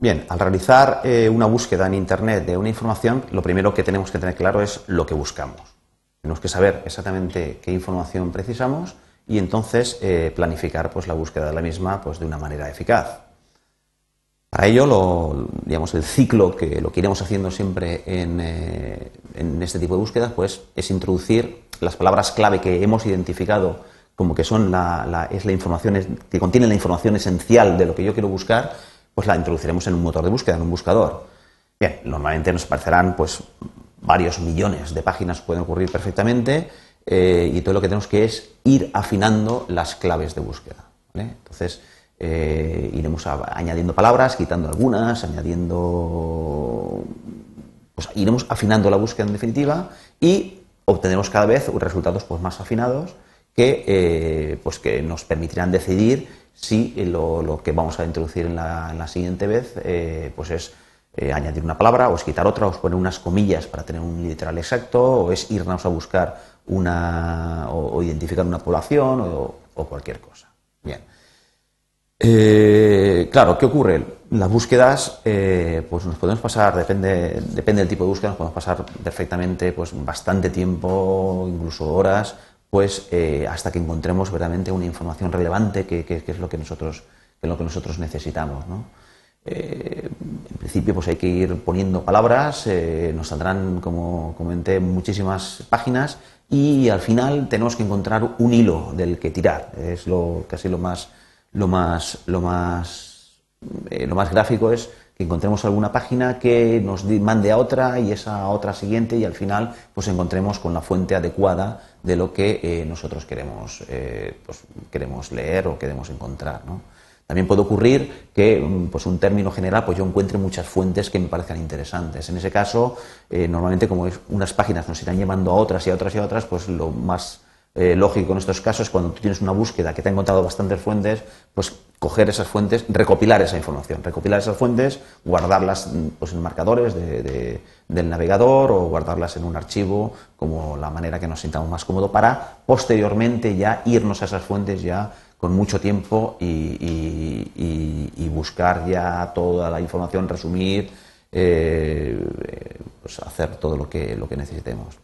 Bien, al realizar eh, una búsqueda en Internet de una información, lo primero que tenemos que tener claro es lo que buscamos. Tenemos que saber exactamente qué información precisamos y entonces eh, planificar pues, la búsqueda de la misma pues, de una manera eficaz. Para ello, lo, digamos, el ciclo que lo que iremos haciendo siempre en, eh, este tipo de búsquedas pues, es introducir las palabras clave que hemos identificado como que son la, es la información que contienen la información esencial de lo que yo quiero buscar pues la introduciremos en un motor de búsqueda, en un buscador. Bien, normalmente nos aparecerán pues varios millones de páginas pueden ocurrir perfectamente eh, y todo lo que tenemos que es ir afinando las claves de búsqueda. Entonces eh, iremos añadiendo palabras, quitando algunas, añadiendo, pues iremos afinando la búsqueda en definitiva y obtendremos cada vez resultados pues más afinados que, eh, pues que nos permitirán decidir si lo, que vamos a introducir en la, siguiente vez eh, pues es eh, añadir una palabra o es quitar otra o es poner unas comillas para tener un literal exacto o es irnos a buscar una o, identificar una población o, cualquier cosa. Bien. Eh, claro, ¿qué ocurre? Las búsquedas, pues nos podemos pasar, depende, depende del tipo de búsqueda, nos podemos pasar perfectamente pues bastante tiempo, incluso horas, pues eh, hasta que encontremos verdaderamente una información relevante que, es lo que nosotros, lo que nosotros necesitamos. Eh, en principio pues hay que ir poniendo palabras, eh, nos saldrán, como comenté, muchísimas páginas y al final tenemos que encontrar un hilo del que tirar. Es lo, casi lo más, lo más, lo más, lo más gráfico es que encontremos alguna página que nos mande a otra y esa otra siguiente y al final pues encontremos con la fuente adecuada de lo que eh, nosotros queremos, eh, pues, queremos leer o queremos encontrar. También puede ocurrir que mm, pues un término general pues yo encuentre muchas fuentes que me parezcan interesantes. En ese caso, eh, normalmente como unas páginas nos irán llevando a otras y a otras y a otras, pues lo más eh, lógico en estos casos, cuando tú tienes una búsqueda que te ha encontrado bastantes fuentes, pues coger esas fuentes, recopilar esa información, recopilar esas fuentes, guardarlas mm, pues, en marcadores del navegador o guardarlas en un archivo, como la manera que nos sintamos más cómodo, para posteriormente ya irnos a esas fuentes ya con mucho tiempo y, buscar ya toda la información, resumir, eh, pues hacer todo lo que, lo que necesitemos.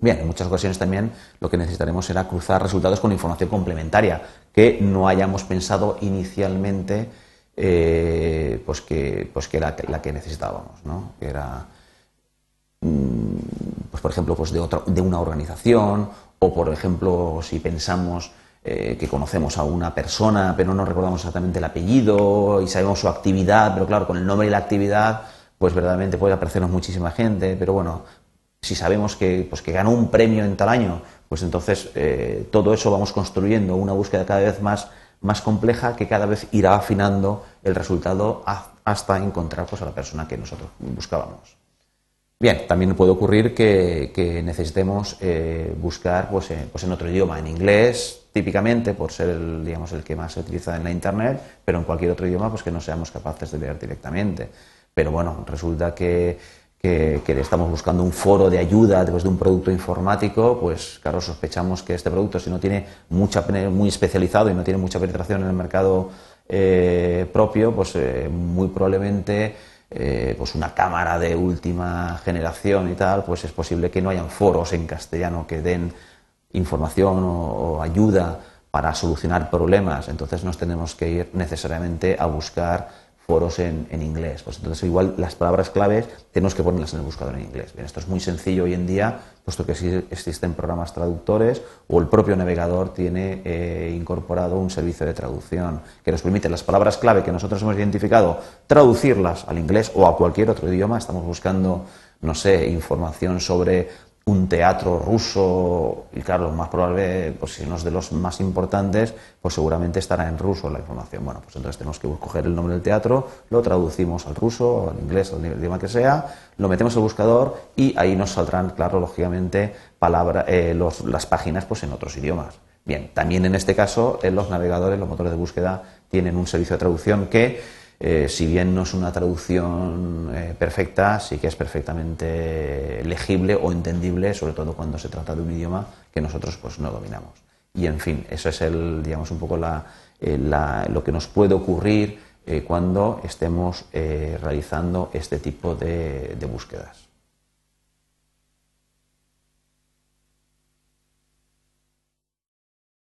Bien, en muchas ocasiones también lo que necesitaremos será cruzar resultados con información complementaria que no hayamos pensado inicialmente eh, pues que, pues que era la que necesitábamos, ¿no? que era, mm, pues por ejemplo, pues de, otra, de una organización o, por ejemplo, si pensamos eh, que conocemos a una persona pero no recordamos exactamente el apellido y sabemos su actividad, pero claro, con el nombre y la actividad pues verdaderamente puede aparecernos muchísima gente, pero bueno, si sabemos que, pues, que ganó un premio en tal año, pues entonces eh, todo eso vamos construyendo una búsqueda cada vez más, más compleja que cada vez irá afinando el resultado hasta encontrar pues, a la persona que nosotros buscábamos. Bien, también puede ocurrir que, necesitemos eh, buscar pues, pues, en otro idioma, en inglés típicamente por ser el, digamos, el que más se utiliza en la Internet, pero en cualquier otro idioma pues que no seamos capaces de leer directamente. Pero bueno, resulta que que, estamos buscando un foro de ayuda después de un producto informático, pues claro, sospechamos que este producto, si no tiene mucha, muy especializado y no tiene mucha penetración en el mercado eh, propio, pues eh, muy probablemente eh, pues una cámara de última generación y tal, pues es posible que no hayan foros en castellano que den información o ayuda para solucionar problemas. Entonces nos tenemos que ir necesariamente a buscar foros en, inglés. Pues entonces igual las palabras claves tenemos que ponerlas en el buscador en inglés. Esto es muy sencillo hoy en día, puesto que sí existen programas traductores o el propio navegador tiene eh, incorporado un servicio de traducción que nos permite las palabras clave que nosotros hemos identificado traducirlas al inglés o a cualquier otro idioma. Estamos buscando, no sé, información sobre un teatro ruso, y claro, más probable, pues si no es de los más importantes, pues seguramente estará en ruso la información. Bueno, pues entonces tenemos que coger el nombre del teatro, lo traducimos al ruso, al inglés, al idioma que sea, lo metemos al buscador y ahí nos saldrán, claro, lógicamente, palabra, eh, las páginas pues en otros idiomas. Bien, también en este caso, en los navegadores, los motores de búsqueda tienen un servicio de traducción que eh, si bien no es una traducción eh, perfecta, sí que es perfectamente legible o entendible, sobre todo cuando se trata de un idioma que nosotros pues, no dominamos. Y en fin, eso es el, digamos, un poco la, eh, lo que nos puede ocurrir cuando estemos realizando este tipo de búsquedas.